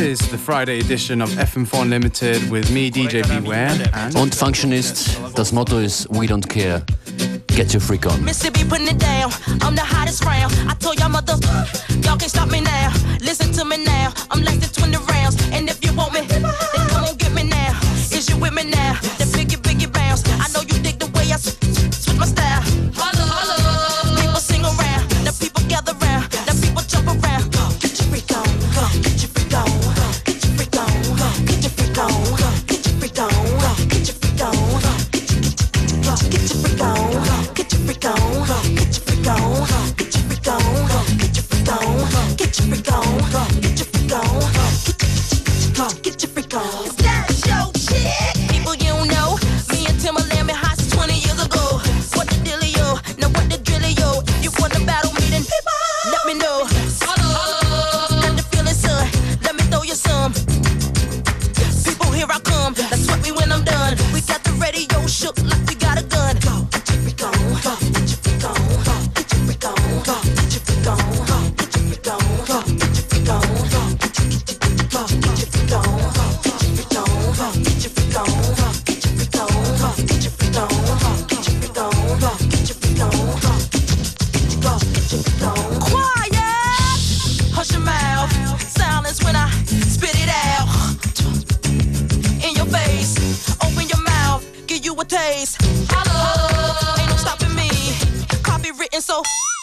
is the Friday edition of FM4 Unlimited with me, DJ Beware. And, und Function das Motto is We Don't Care. Get your freak on. Mr. B putting it down. I'm the hottest round. I told y'all mother, y'all can stop me now. Listen to me now. I'm less than 20 rounds. And if you want me, then come on get me now. Is you with me now?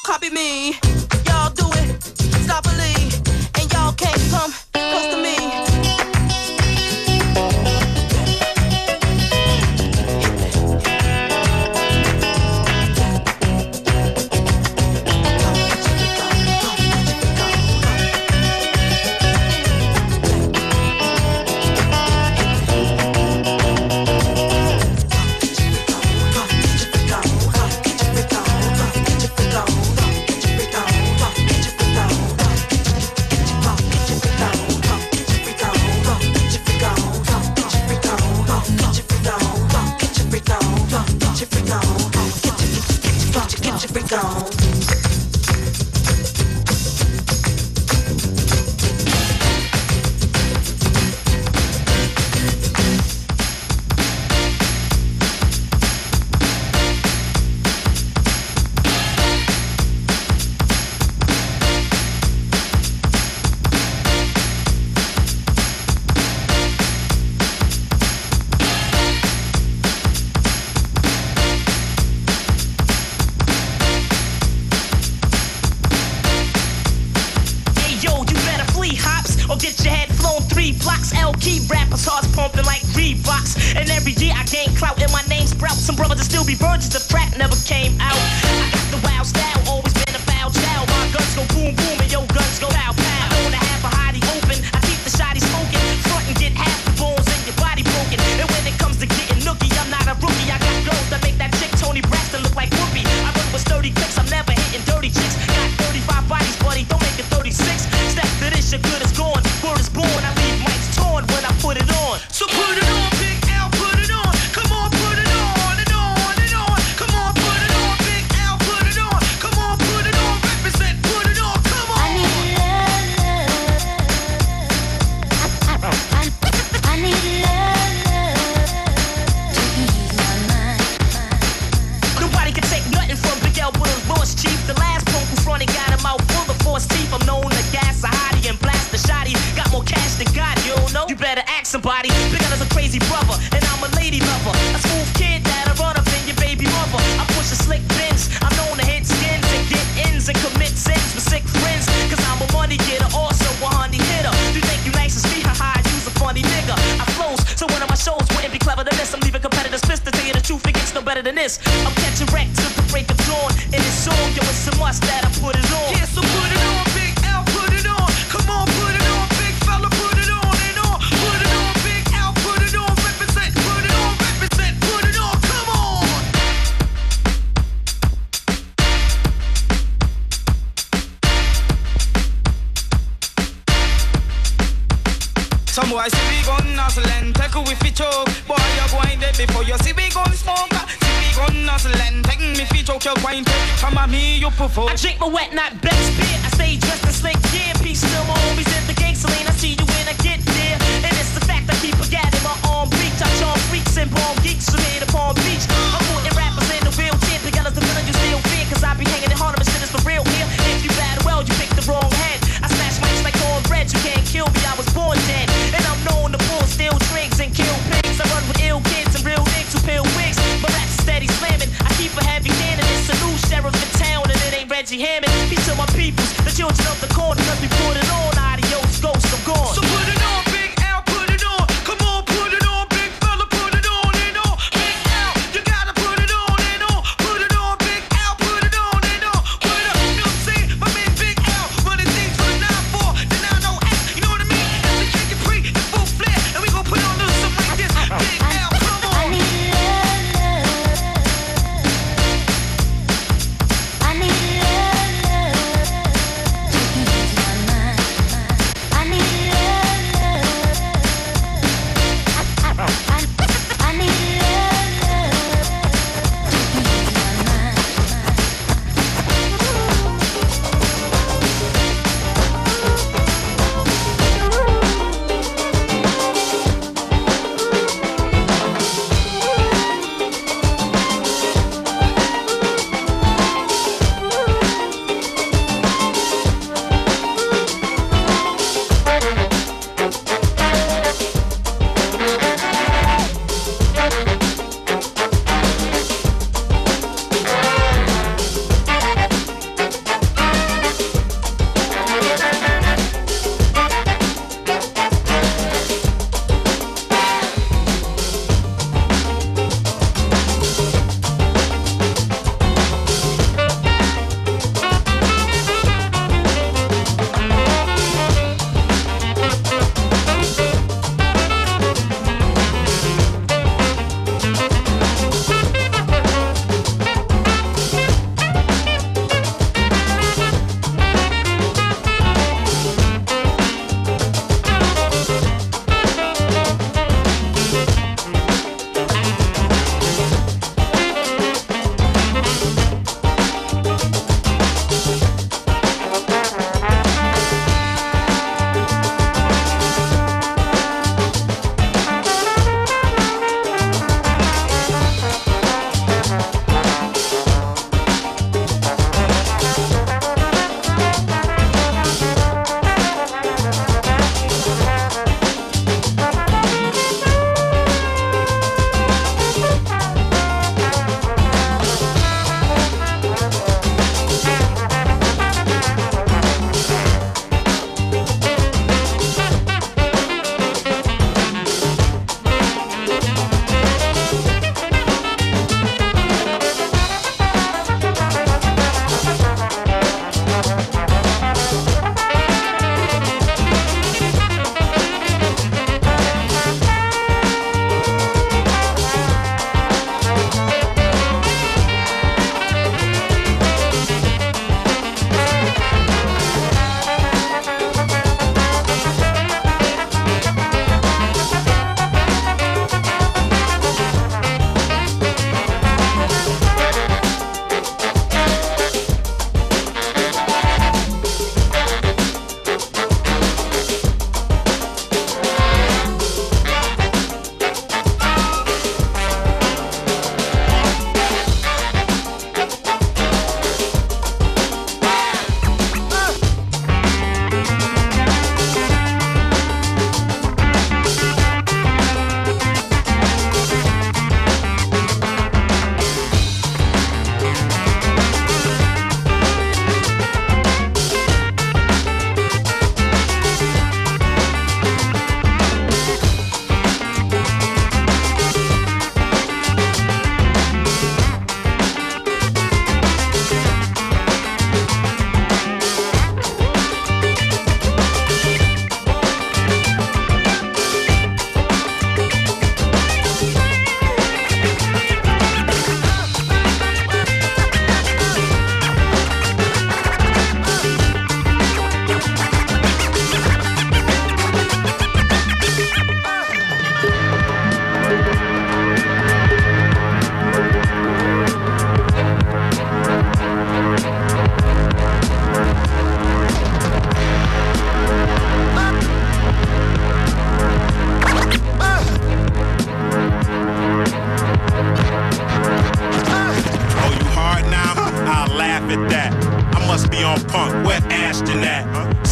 copy me. Y'all do it, stop believing.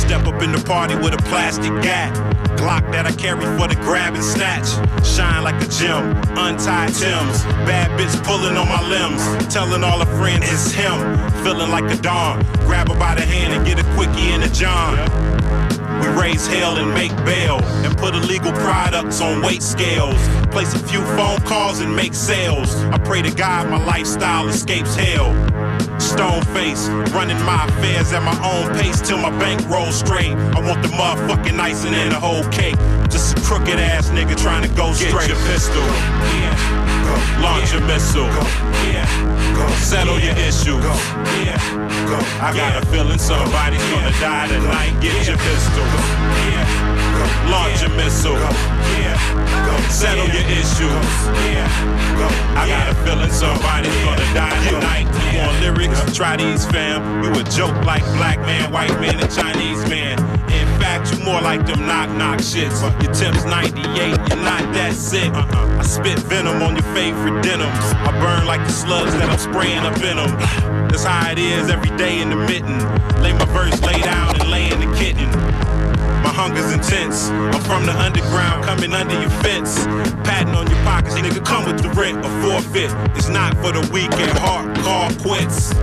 Step up in the party with a plastic gat. Glock that I carry for the grab and snatch. Shine like a gem, untied Tims. Bad bitch pulling on my limbs. Telling all her friends it's him. Feeling like a dawn. Grab her by the hand and get a quickie in the John. We raise hell and make bail and put illegal products on weight scales. Place a few phone calls and make sales. I pray to God my lifestyle escapes hell. Stone face, running my affairs at my own pace till my bank rolls straight. I want the motherfucking icing and the whole cake. Just a crooked ass nigga trying to go straight. Get your pistol. Yeah. Go. Launch Yeah. a missile. Go. Yeah. Go. Settle your issue. Go. Yeah. Go. I got a feeling somebody's gonna die tonight. Get your pistol. Launch a missile. Settle your issues. I got a feeling somebody's gonna die tonight. You want lyrics? Try these, fam. You a joke like black man, white man, and Chinese man. In fact, you more like them knock knock shits. Your temp's 98, you're not that sick. I spit venom on your favorite denims. I burn like the slugs that I'm spraying up in them. That's how it is every day in the mitten. Lay my verse laid out and lay in the kitten. My hunger's intense. I'm from the underground, coming under your fence. Patting on your pockets, nigga, come with the rent or forfeit. It's not for the weak heart, call quits.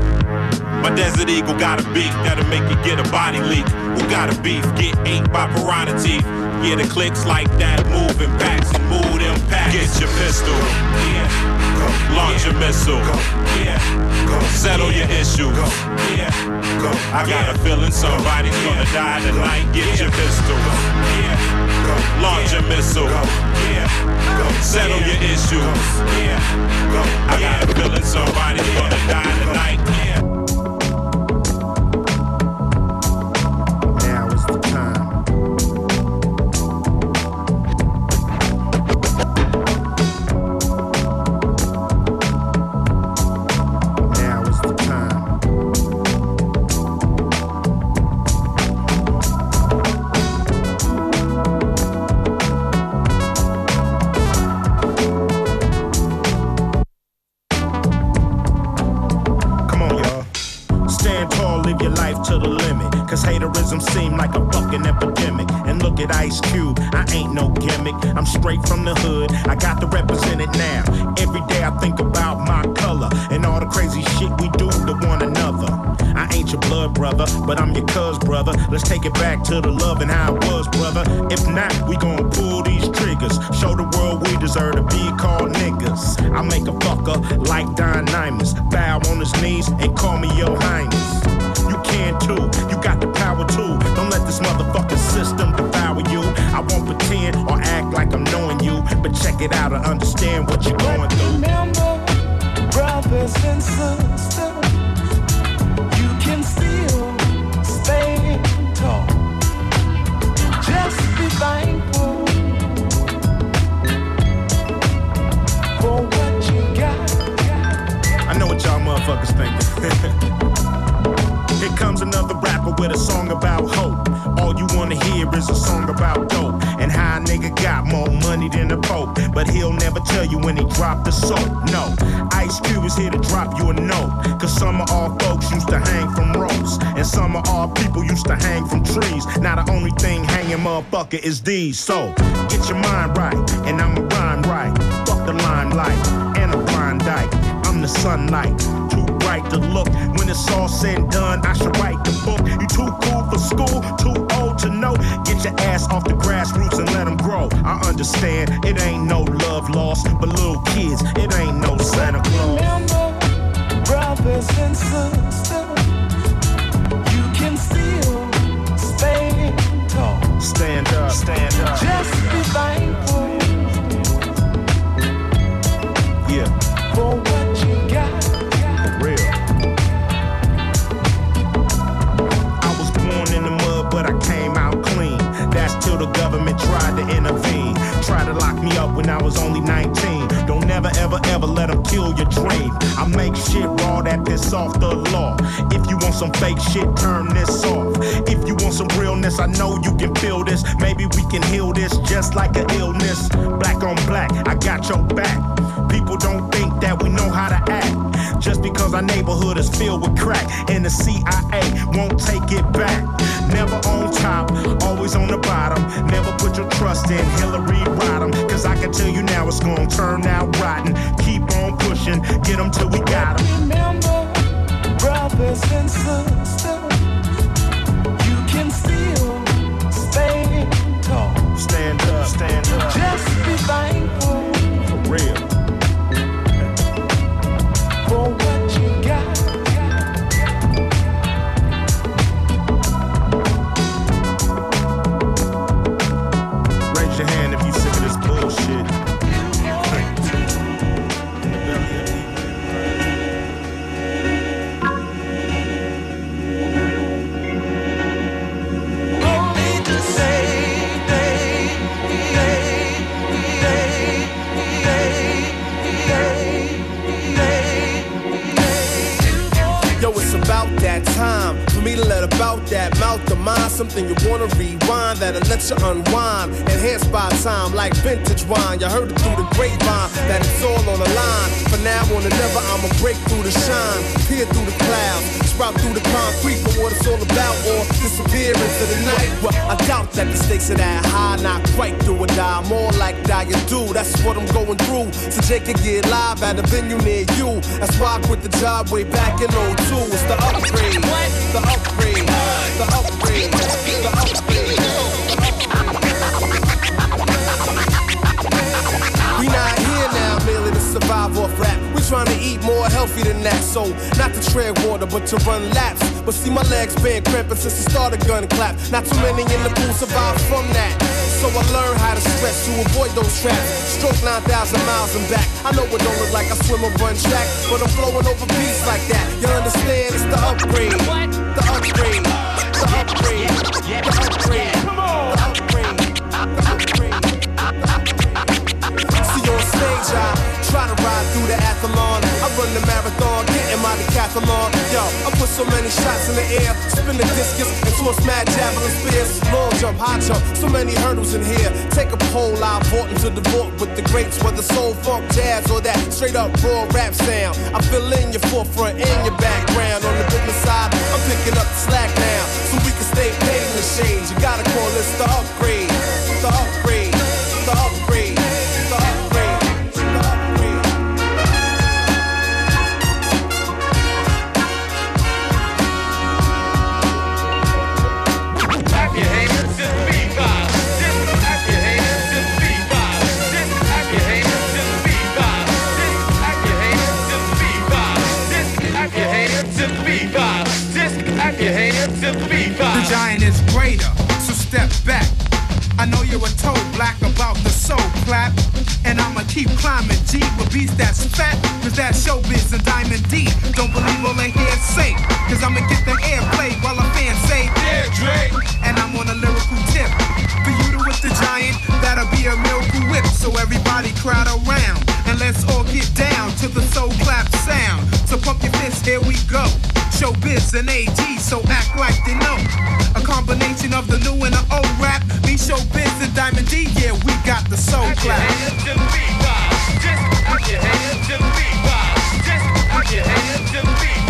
My desert eagle got a beak that'll make you get a body leak. Who got a beef? Get ate by piranha teeth. Yeah, the clicks like that, moving packs and move them packs. Get your pistol. Yeah. Launch Yeah. a missile. Go. Yeah. Go. Settle your issues. Go. Yeah. Go. I got Yeah. a feeling somebody's Yeah. gonna die tonight. Get Yeah. your pistol. Yeah. Go. Launch a missile. Go. Yeah. Go. Settle your issues. Go. Yeah. Go. I got a feeling somebody's gonna die tonight. Yeah. To the love motherfuckers thinking. Here comes another rapper with a song about hope. All you wanna hear is a song about dope and how a nigga got more money than the Pope. But he'll never tell you when he dropped the soap. No, Ice Cube is here to drop you a note. Cause some of our folks used to hang from ropes. And some of our people used to hang from trees. Now the only thing hanging, motherfucker, is these. So get your mind right, and I'ma rhyme right. Fuck the limelight and a blind dyke. I'm the sunlight, too bright to look. When it's all said and done, I should write the book. You too cool for school, too old to know. Get your ass off the grassroots and let them grow. I understand it ain't no love lost, but little kids, it ain't no Santa Claus. Remember, brothers and sisters, you can still stand tall. Stand up, stand up. Just be thankful Yeah, for government tried to intervene. Tried to lock me up when I was only 19. Don't never, ever, ever let them kill your dream. I make shit raw that piss off the law. If you want some fake shit, turn this off. If you want some realness, I know you can feel this. Maybe we can heal this just like an illness. Black on black, I got your back. People don't think that we know how to act. Just because our neighborhood is filled with crack, and the CIA won't take it back. Never on top, always on the bottom. Never put your trust in Hillary Rodham. Cause I can tell you now it's gonna turn out rotten. Keep on pushing, get them till we got them. Remember, brothers and sisters. Rewind that'll let you unwind. Enhanced by time like vintage wine. You heard it through the grapevine that it's all on the line. For now on and never, I'ma break through the shine. Peer through the clouds, sprout through the concrete for what it's all about, or disappear into the night. Well, I doubt that the stakes are that high, not quite do or die. More like die you do, that's what I'm going through. So Jake can get live at a venue near you. That's why I quit the job way back in 02. It's the upgrade. The upgrade. The upgrade. The upgrade. Survive off rap. We trying to eat more healthy than that. So not to tread water, but to run laps. But see my legs been cramping since the start of gun clap. Not too many in the pool survive from that. So I learned how to stress to avoid those traps. Stroke 9,000 miles and back. I know it don't look like I swim or run track, but I'm flowing over beats like that. You understand? It's the upgrade. The upgrade. The upgrade. The upgrade. The upgrade. The upgrade. See on stage, I try to ride through the athlon. I run the marathon, getting my decathlon. Yo, I put so many shots in the air, spin the discus and toss mad javelin spears. Long jump, high jump, so many hurdles in here. Take a poll, I vote into the vote with the greats, whether soul, funk, jazz, or that straight up raw rap sound. I fill in your forefront and your background. On the business side, I'm picking up the slack now, so we can stay paid in the shades. You gotta call this the upgrade, the upgrade, the upgrade, greater, so step back. I know you were told black about the soul clap. And I'ma keep climbing G with beats that's fat. Cause that's showbiz and Diamond D. Don't believe all they hear say. Cause I'ma get the airplay while a fan say, Yeah, Dre. And I'm on a lyrical tip. For you to with the giant, that'll be a miracle whip. So everybody crowd around. And let's all get down to the soul clap sound. So pump your fists, here we go. Showbiz and AG, so act combination of the new and the old rap. Me, Showbiz and Diamond D, yeah, we got the soul Clap your hands to the beat vibe. Just clap your hands to the beat. Just clap your hands beat.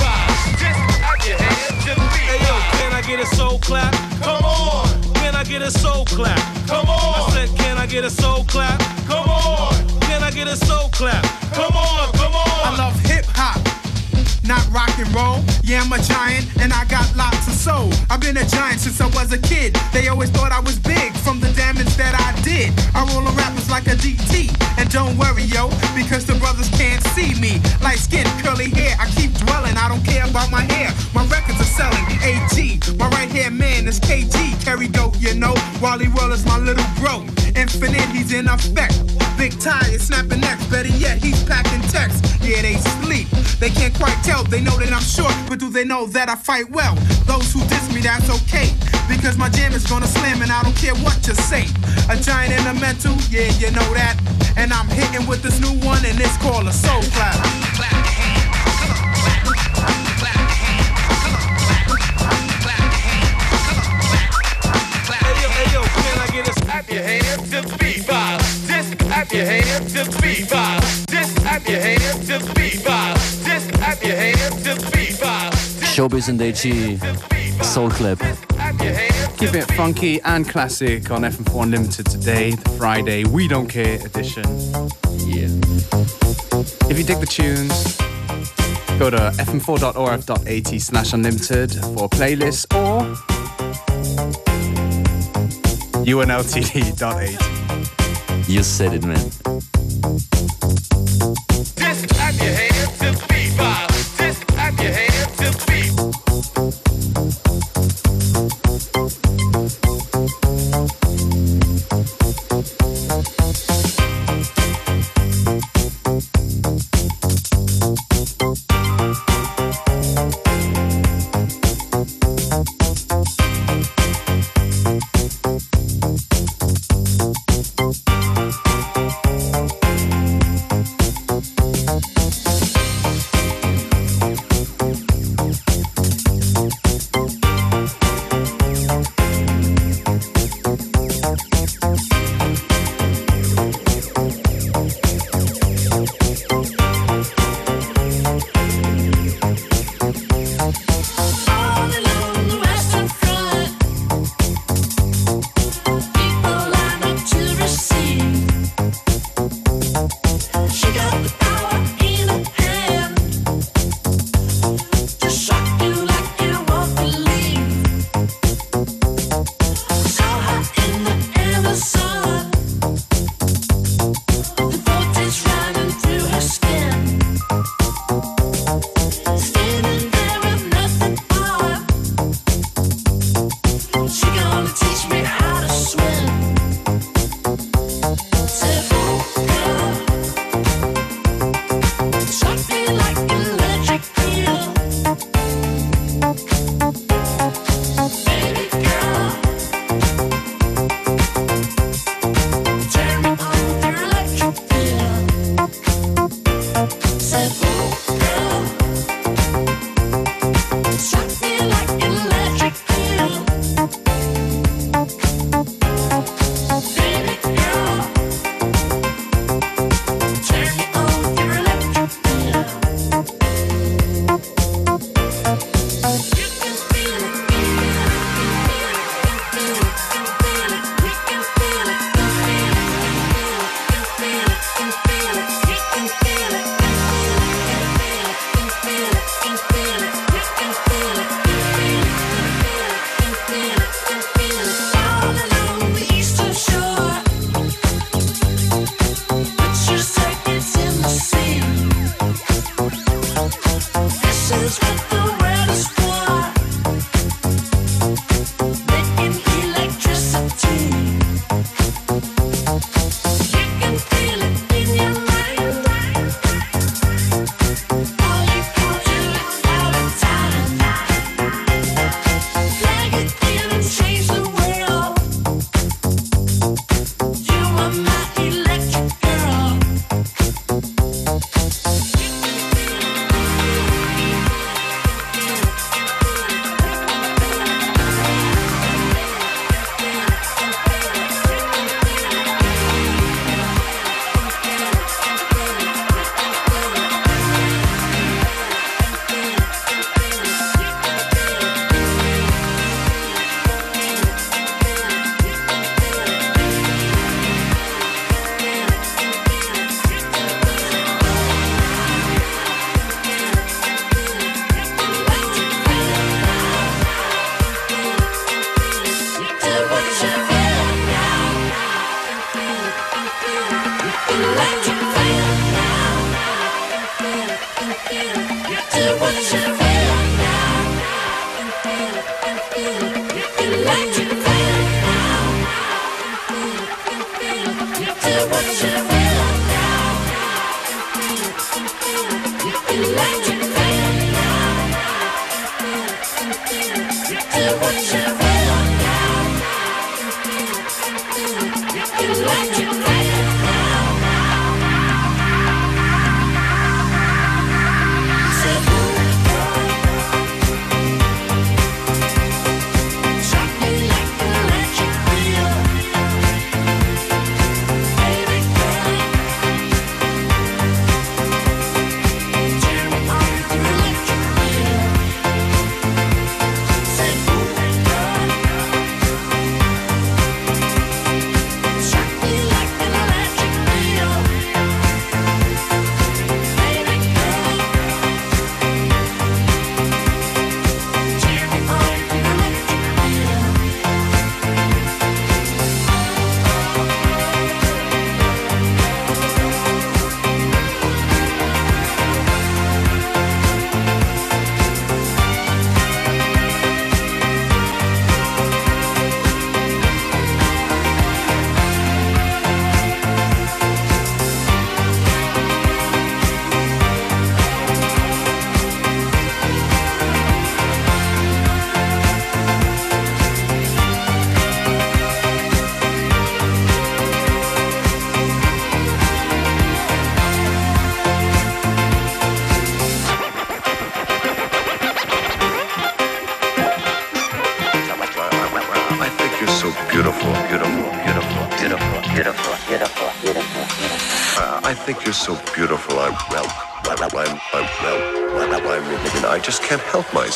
Just clap your hands to the beat Hey yo, can I get a soul clap? Come on, Can I get a soul clap? come on. I said, can I get a soul clap? come on, Can I get a soul clap? come on, come on. I love hip hop. Not rock and roll. Yeah, I'm a giant and I got soul. I've been a giant since I was a kid. They always thought I was big from the damage that I did. I roll on rappers like a DT. And don't worry, yo, because the brothers can't see me. Light skin, curly hair, I keep dwelling. I don't care about my hair. My records are selling. AG, my right hand man is KG. Kerry Goat, you know. Wally Roll is my little bro. Infinite, he's in effect. Big tie is snapping necks. Better yet, he's packing text. Yeah, they sleep. They can't quite tell. They know that I'm short, but do they know that I fight well? Those who diss me, that's okay. Because my jam is gonna slam and I don't care what you say. A giant in a mental, yeah, you know that. And I'm hitting with this new one, and it's called a soul clap. Hey yo, hey yo, can I get a Clap your hands to the beat vibe. Just clap your hands to the beat vibe. Just clap your hands to the beat vibe. Showbiz and AG, Soul Clap. clap your hands keeping it funky and classic on FM4 Unlimited today, the Friday We Don't Care edition. Yeah. If you dig the tunes, go to fm4.orf.at slash unlimited for a playlist or unltd.at. You said it, man. Just clap your hands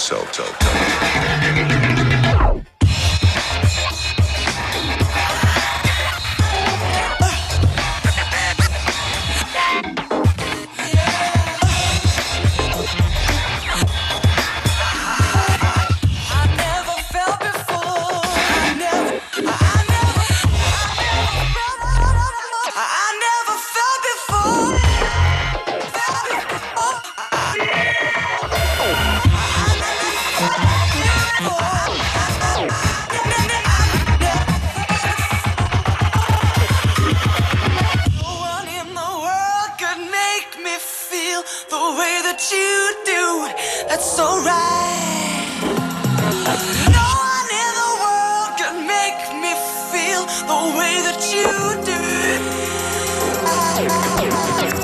help myself. The way that you do.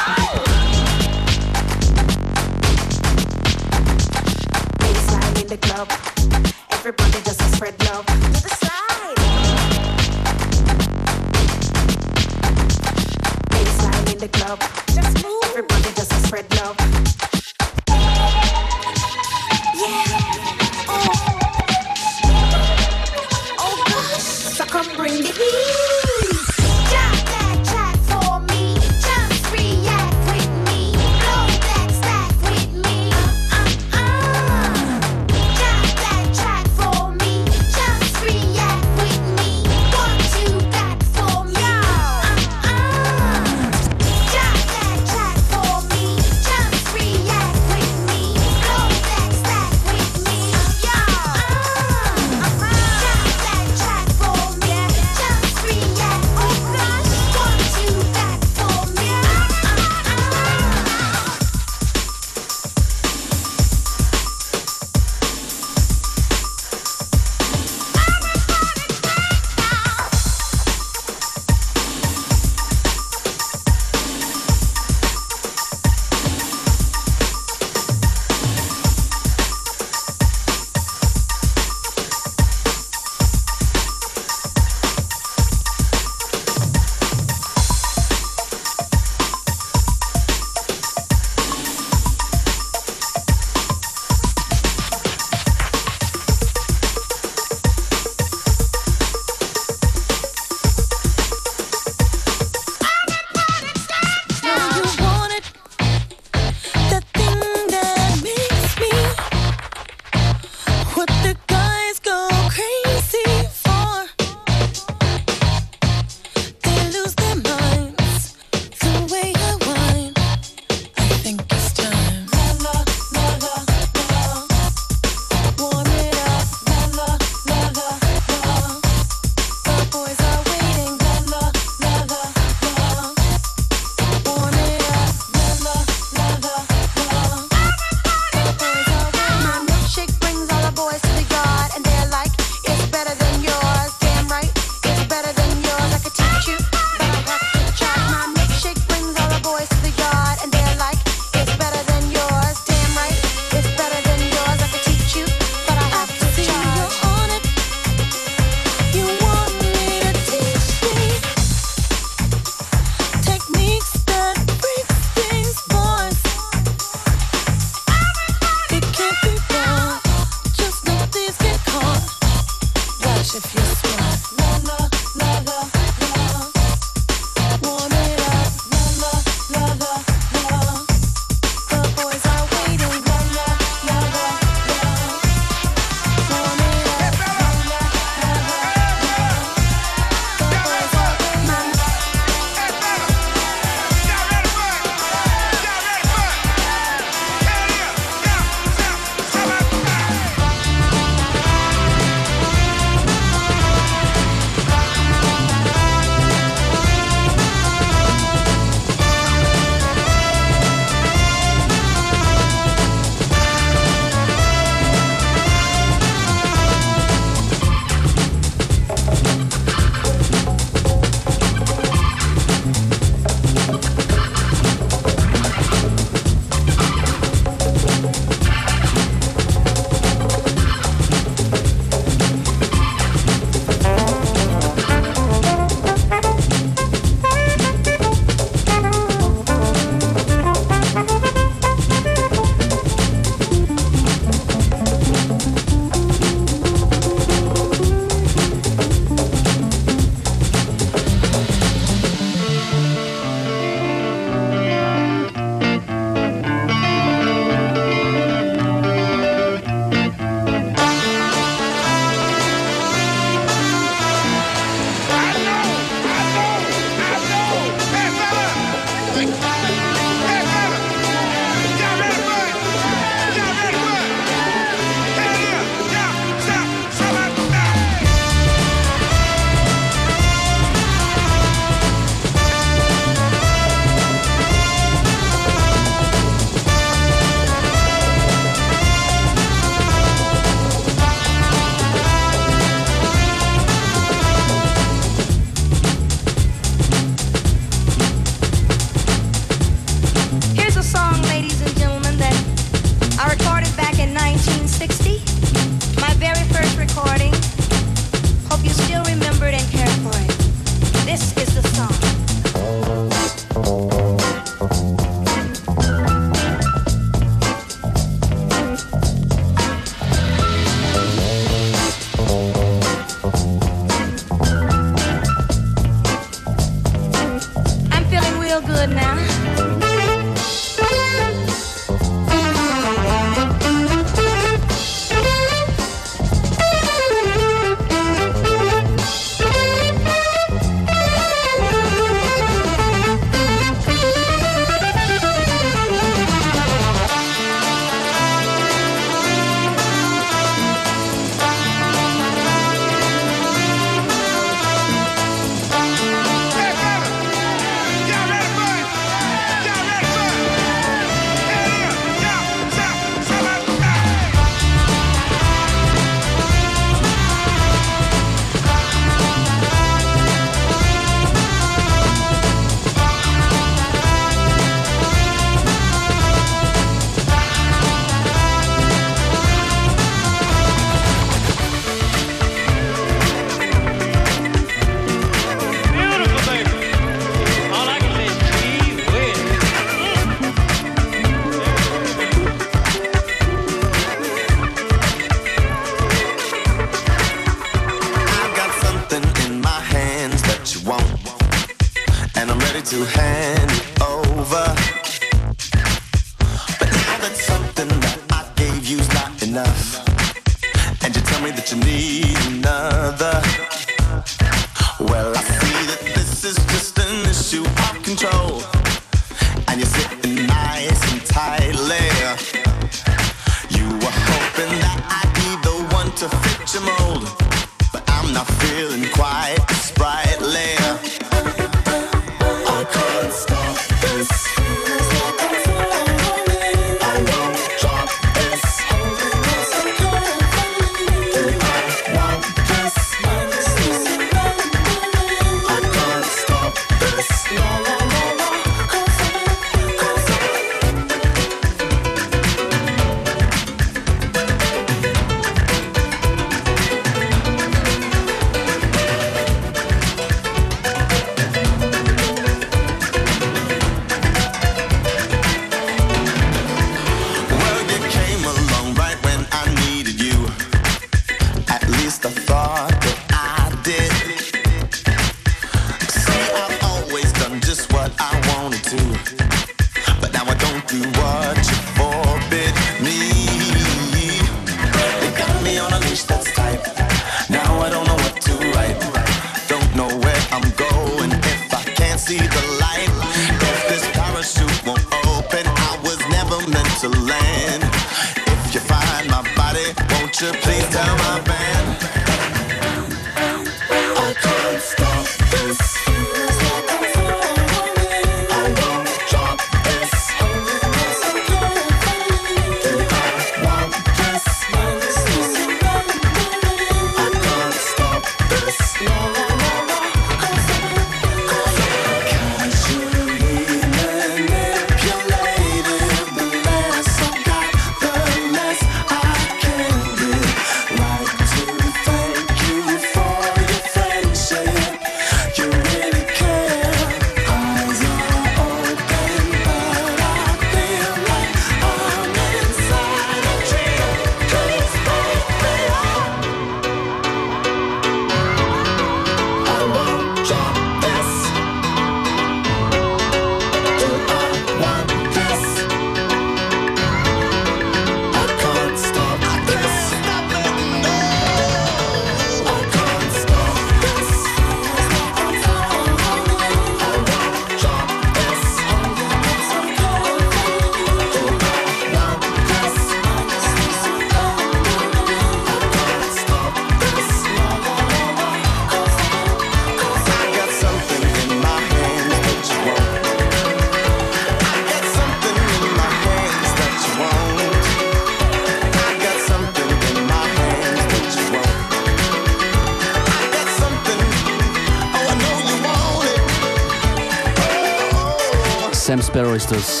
Ist das.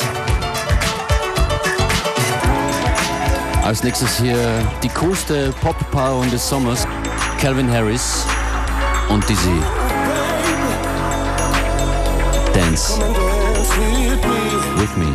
Als nächstes hier die coolste Pop-Paarung des Sommers, Calvin Harris und Dizzee. Dance with me.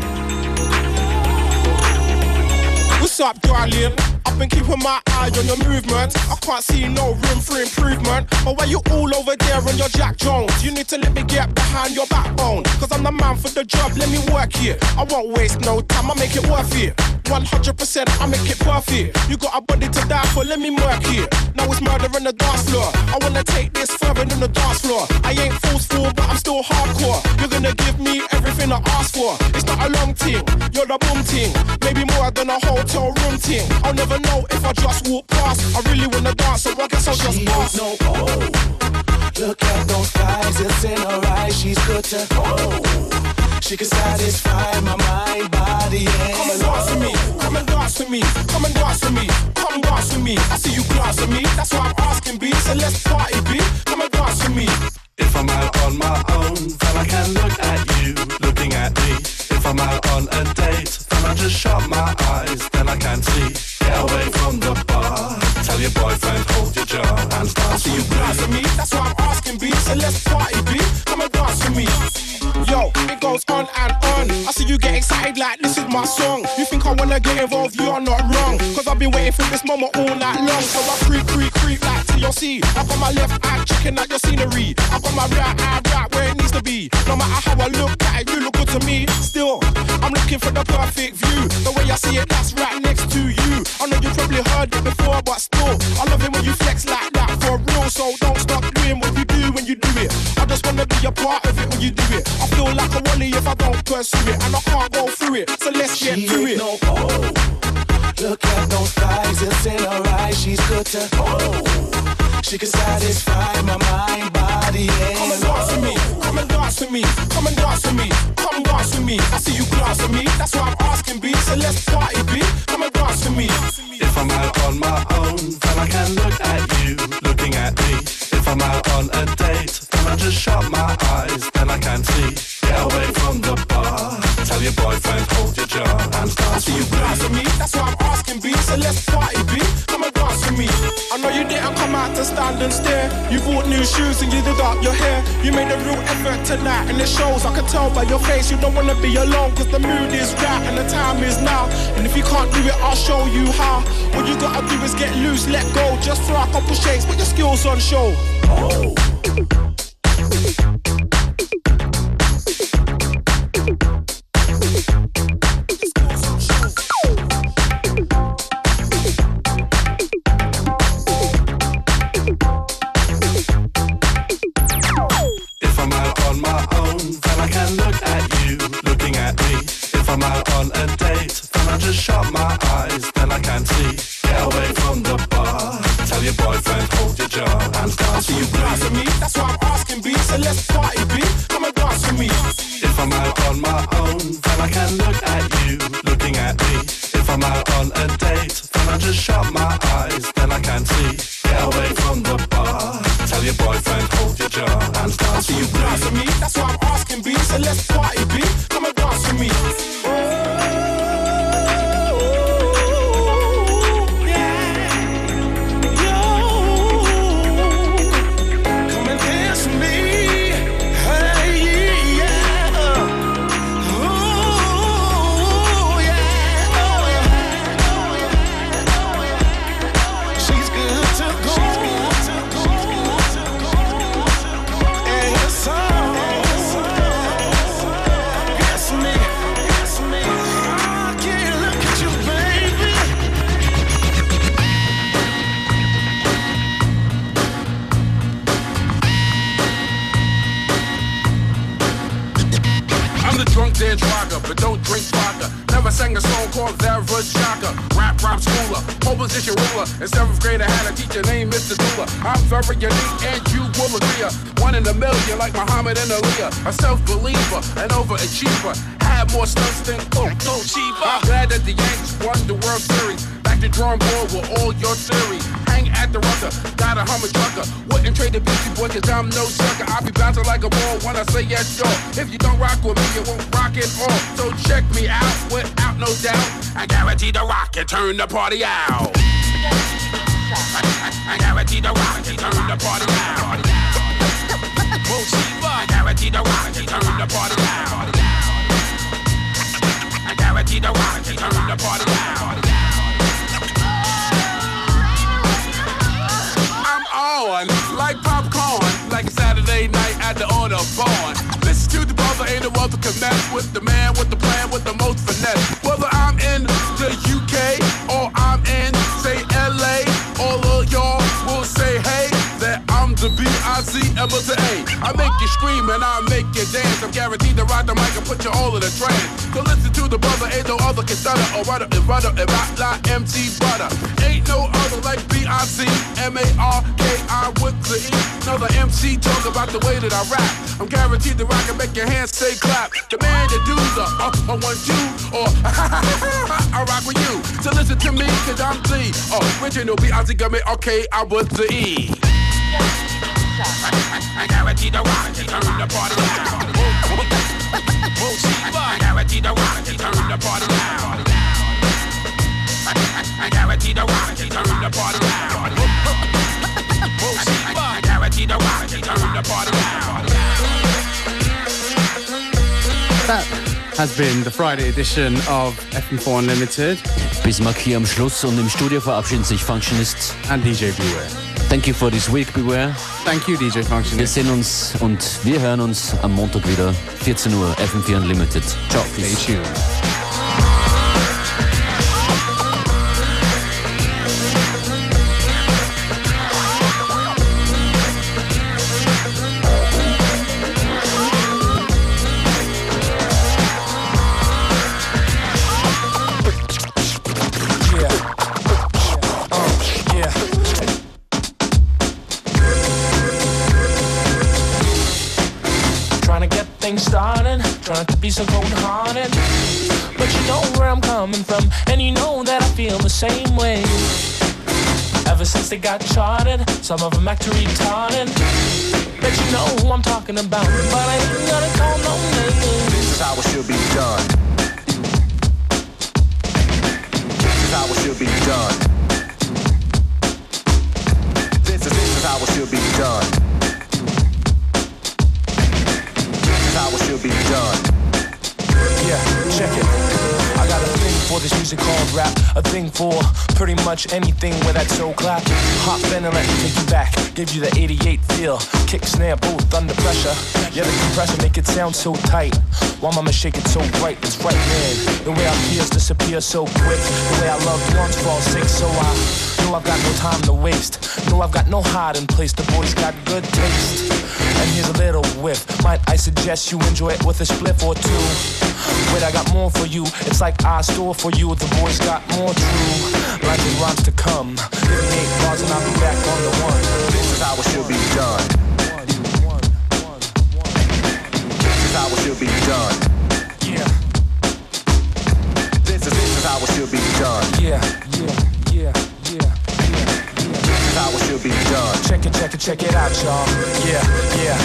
What's up, darling? I've been keeping my eye on your movement. I can't see no room for improvement. But why you all over there on your Jack Jones? You need to let me get behind your backbone. Cause I'm the man for the job, let me work here. I won't waste no time, I make it worth it. 100% I make it perfect. You got a body to die for, let me work here. Now it's murder on the dance floor. I wanna take this further than the dance floor. I ain't forceful, but I'm still hardcore. You're gonna give me everything I ask for. It's not a long thing, you're the boom thing. Maybe more than a hotel room thing. I'll never know if I just walk past. I really wanna dance, so I guess I'll just pass. no oh. Look at those thighs, it's in her eyes. She's good to oh. She can satisfy my mind, body, and Come and dance with me, come and dance with me, come and dance with me, come dance with me. I see you glance at me, that's why I'm asking B. So let's party, B. Come and dance with me. If I'm out on my own, then I can look at you looking at me. If I'm out on a date, then I just shut my eyes, then I can't see. Get away from the bar. Tell your boyfriend, hold your jaw and I dance see you with glance at me. me, that's why I'm asking B. So let's party, Me. Yo, it goes on and on. I see you get excited like this is my song. You think I wanna get involved? You are not wrong. Cause I've been waiting for this moment all night long. So I creep, creep, creep like to your see. I got my left eye checking out your scenery. I got my right eye right where it needs to be. No matter how I look at it, you look good to me. Still, I'm looking for the perfect view. The way I see it, that's right next to you. I know you probably heard it before, but still, I love it when you flex like that for real. So don't stop doing what you do when you do it. I just wanna be a part of you do it. I feel like a wally if I don't pursue it, and I can't go through it. So let's get through it. no. Look at those thighs, it's in her eyes. She's good to oh. She can satisfy my mind, body, and Come and dance with me, come and dance with me, come and dance with me, come dance with me. I see you glance at me, that's why I'm asking B. So let's party B, come and dance with me. If I'm out on my own, up your hair. You made a real effort tonight and it shows. I can tell by your face you don't wanna be alone. Cause the mood is right and the time is now. And if you can't do it, I'll show you how. All you gotta do is get loose, let go. Just throw a couple shakes, put your skills on show. Oh. I'm very unique, and you will agree. One in a million, like Muhammad and. A self-believer, an overachiever. Had more stunts than oh, Chiba. I'm glad that the Yankees won the World Series. Back to drawing board with all your theories. Hang at the rucker, got a hummer trucker. Wouldn't trade the Beastie Boy, cause I'm no sucker. I'll be bouncing like a ball when I say yes, yo. If you don't rock with me, you won't rock at all. So check me out, without no doubt. I guarantee to rock and turn the party out. I, guarantee to rock the party out. I turn the party. I the party. I'm on like popcorn, like a Saturday night at the. Listen to the brother, ain't with the man with the plan with the most finesse. Whether I'm in the UK or I'm in, the B-I-Z-M to A. I make you scream and I make you dance. I'm guaranteed to ride the mic and put you all in a trance. So listen to the brother, ain't no other can stutter or rudder and rudder and rock like MT Butter. Ain't no other like B-I-Z-M-A-R-K-I with the E. Another MC talk about the way that I rap. I'm guaranteed to rock and make your hands stay clap. Demand to do the uh, uh, one, two, or I rock with you. So listen to me, cause I'm the original I with the E. I guarantee the rock and turn the party out. I guarantee the rock and turn the party out. I guarantee the rock and turn the party out. I guarantee the rock and turn the party out. That has been the Friday edition of FM4 Unlimited. Biz Markie hier am Schluss und im Studio verabschieden sich Functionist and DJ Beware. Thank you for this week, Beware. Thank you, DJ Function. Wir sehen uns und wir hören uns am Montag wieder, 14 Uhr, FM4 Unlimited. Ciao. Stay tuned. Be so cold hearted. But you know where I'm coming from, and you know that I feel the same way. Ever since they got charted, some of them act retarded. Bet you know who I'm talking about, but I ain't gonna much anything with that soul clap. Hop in and let me take you back. Give you the 88 feel. Kick, snare, both under pressure. Yeah, the compressor make it sound so tight. While mama shake it so bright, it's frightening. The way our peers disappear so quick. The way our loved ones fall sick. So I know I've got no time to waste. No, I've got no hiding place. The boys got good taste. And here's a little whiff. Might I suggest you enjoy it with a spliff or two? Wait, I got more for you. It's like I store for you. The boys got more true. Lines and rhymes to come. Give me eight bars and I'll be back on the one. Is how it should be done. This is how it should be done. Yeah. This is this is how it should be done. Yeah, yeah. Should be done. Check it, check it, check it out, y'all. Yeah, yeah.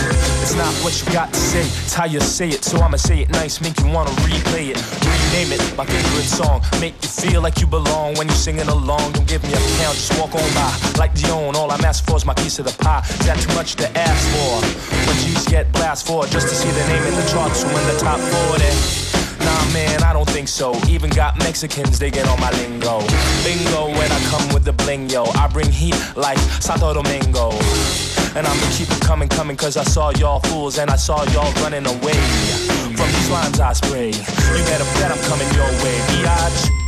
It's not what you got to say, it's how you say it. So I'ma say it nice, make you wanna replay it. Rename it, my favorite song. Make you feel like you belong when you're singing along. Don't give me a pound, just walk on by. Like Dionne, all I'm asking for is my piece of the pie. Is that too much to ask for? When G's get blast for just to see the name in the charts, who in the top 40? Nah, man, I don't think so. Even got Mexicans, they get on my lingo. Bingo, when I come with the bling, yo. I bring heat like Santo Domingo. And I'ma keep it coming, coming, cause I saw y'all fools and I saw y'all running away. From these lines I spray. You better bet I'm coming your way, biatch.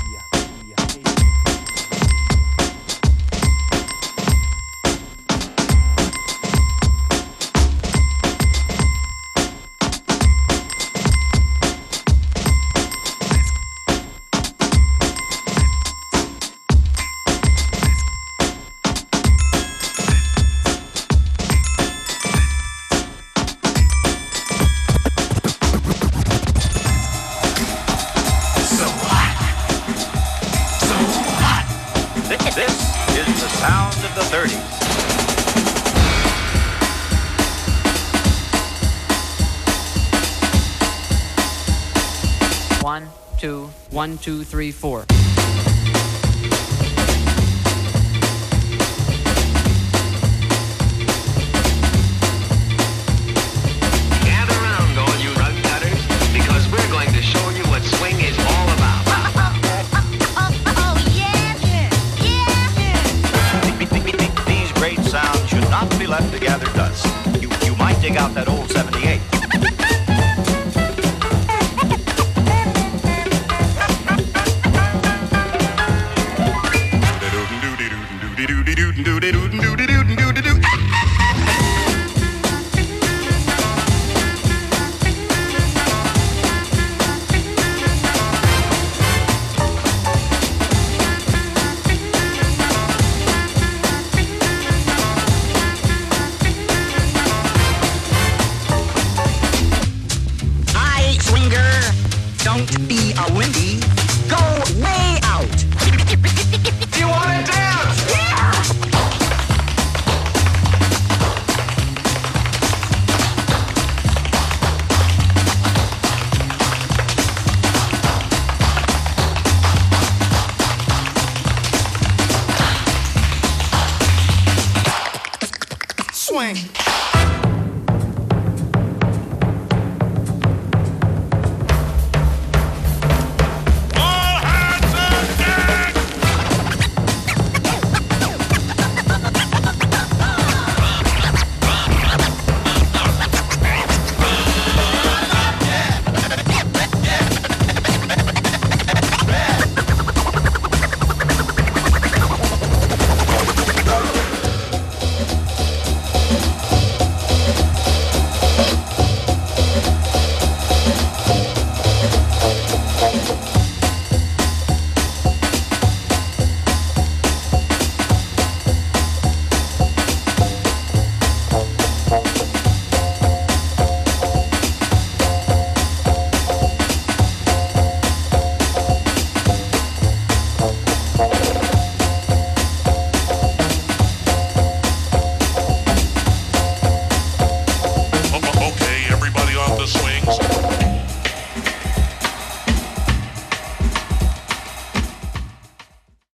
Two, three, four.